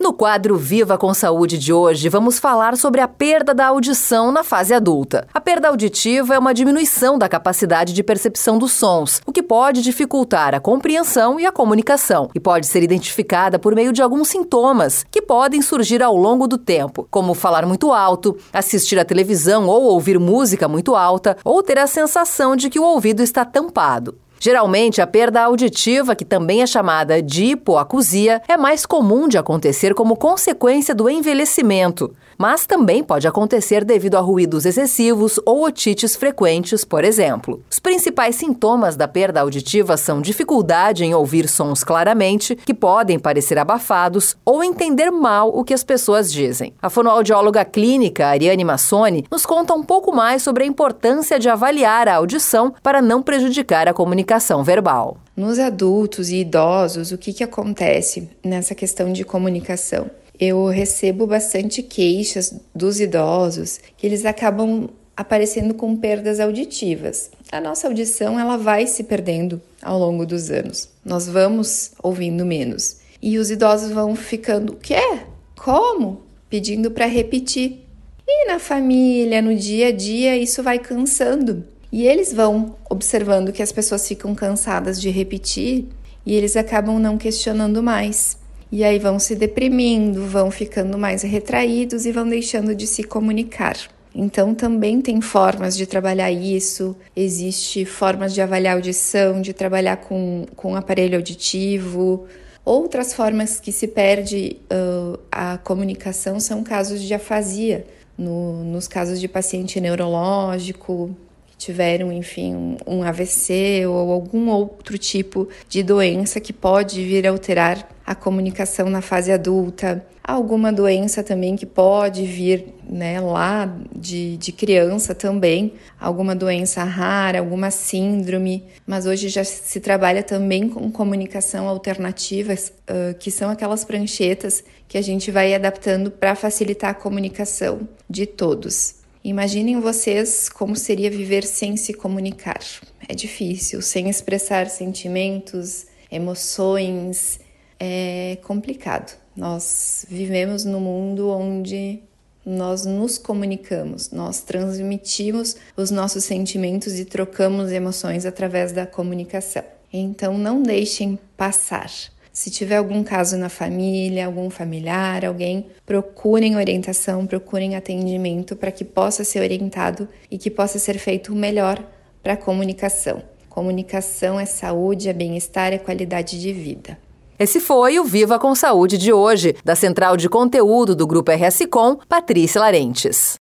No quadro Viva com Saúde de hoje, vamos falar sobre a perda da audição na fase adulta. A perda auditiva é uma diminuição da capacidade de percepção dos sons, o que pode dificultar a compreensão e a comunicação, e pode ser identificada por meio de alguns sintomas que podem surgir ao longo do tempo, como falar muito alto, assistir à televisão ou ouvir música muito alta, ou ter a sensação de que o ouvido está tampado. Geralmente, a perda auditiva, que também é chamada de hipoacusia, é mais comum de acontecer como consequência do envelhecimento, mas também pode acontecer devido a ruídos excessivos ou otites frequentes, por exemplo. Os principais sintomas da perda auditiva são dificuldade em ouvir sons claramente, que podem parecer abafados, ou entender mal o que as pessoas dizem. A fonoaudióloga clínica Ariane Massoni nos conta um pouco mais sobre a importância de avaliar a audição para não prejudicar a comunicação comunicação verbal. Nos adultos e idosos, o que, que acontece nessa questão de comunicação? Eu recebo bastante queixas dos idosos que eles acabam aparecendo com perdas auditivas. A nossa audição ela vai se perdendo ao longo dos anos. Nós vamos ouvindo menos. E os idosos vão ficando, o quê? Como? Pedindo para repetir. E na família, no dia a dia, isso vai cansando. E eles vão observando que as pessoas ficam cansadas de repetir e eles acabam não questionando mais. E aí vão se deprimindo, vão ficando mais retraídos e vão deixando de se comunicar. Então também tem formas de trabalhar isso, existe formas de avaliar audição, de trabalhar com, com aparelho auditivo. Outras formas que se perde uh, a comunicação são casos de afasia, no, nos casos de paciente neurológico, tiveram, enfim, um, AVC ou algum outro tipo de doença que pode vir a alterar a comunicação na fase adulta, alguma doença também que pode vir né, lá de, de criança também, alguma doença rara, alguma síndrome, mas hoje já se trabalha também com comunicação alternativas, uh, que são aquelas pranchetas que a gente vai adaptando para facilitar a comunicação de todos. Imaginem vocês como seria viver sem se comunicar. É difícil, sem expressar sentimentos, emoções, é complicado. Nós vivemos num mundo onde nós nos comunicamos, nós transmitimos os nossos sentimentos e trocamos emoções através da comunicação. Então não deixem passar. Se tiver algum caso na família, algum familiar, alguém, procurem orientação, procurem atendimento para que possa ser orientado e que possa ser feito o melhor para a comunicação. Comunicação é saúde, é bem-estar, é qualidade de vida. Esse foi o Viva com Saúde de hoje, da Central de Conteúdo do Grupo RS Com, Patrícia Larentes.